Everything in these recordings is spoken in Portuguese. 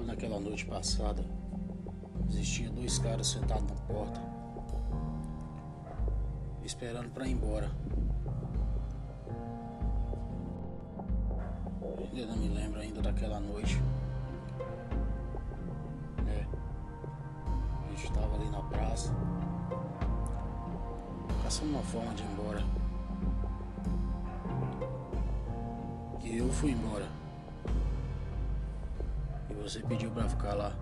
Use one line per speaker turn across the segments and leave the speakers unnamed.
naquela noite passada, existia dois caras sentados na porta, esperando para ir embora. Eu não me lembro ainda daquela noite. É. A gente estava ali na praça, caçando uma forma de ir embora. E eu fui embora. Você pediu pra ficar lá.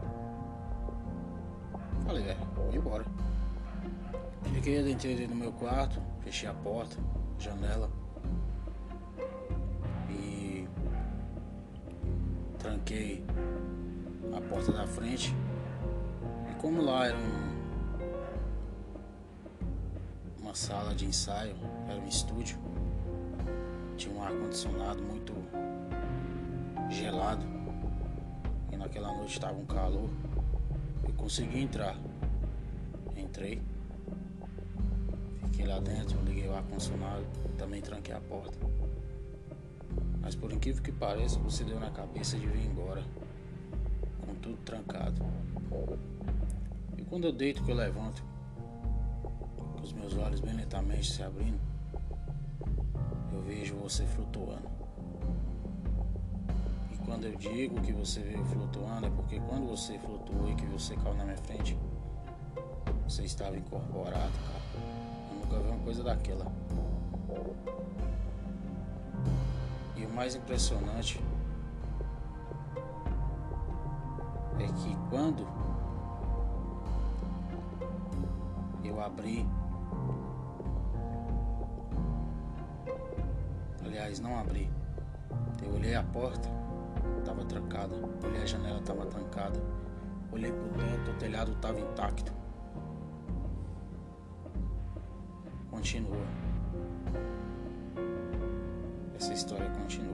Falei, velho, vou embora. Fiquei, dentro do meu quarto, fechei a porta, janela. E tranquei a porta da frente. E como lá era um, uma sala de ensaio, era um estúdio, tinha um ar-condicionado muito gelado. E noite estava um calor. Eu consegui entrar. Entrei. Fiquei lá dentro, liguei o ar-condicionado, também tranquei a porta. Mas por incrível que pareça, você deu na cabeça de vir embora. Com tudo trancado. E quando eu deito que eu levanto, com os meus olhos bem lentamente se abrindo, eu vejo você flutuando. Quando eu digo que você veio flutuando, é porque quando você flutuou e que você caiu na minha frente, você estava incorporado, cara. Eu nunca vi uma coisa daquela. E o mais impressionante é que quando eu abri Aliás, não abri. Eu olhei a porta, estava trancada. Olhei a janela, estava trancada. Olhei por dentro, o telhado estava intacto. Continua. Essa história continua.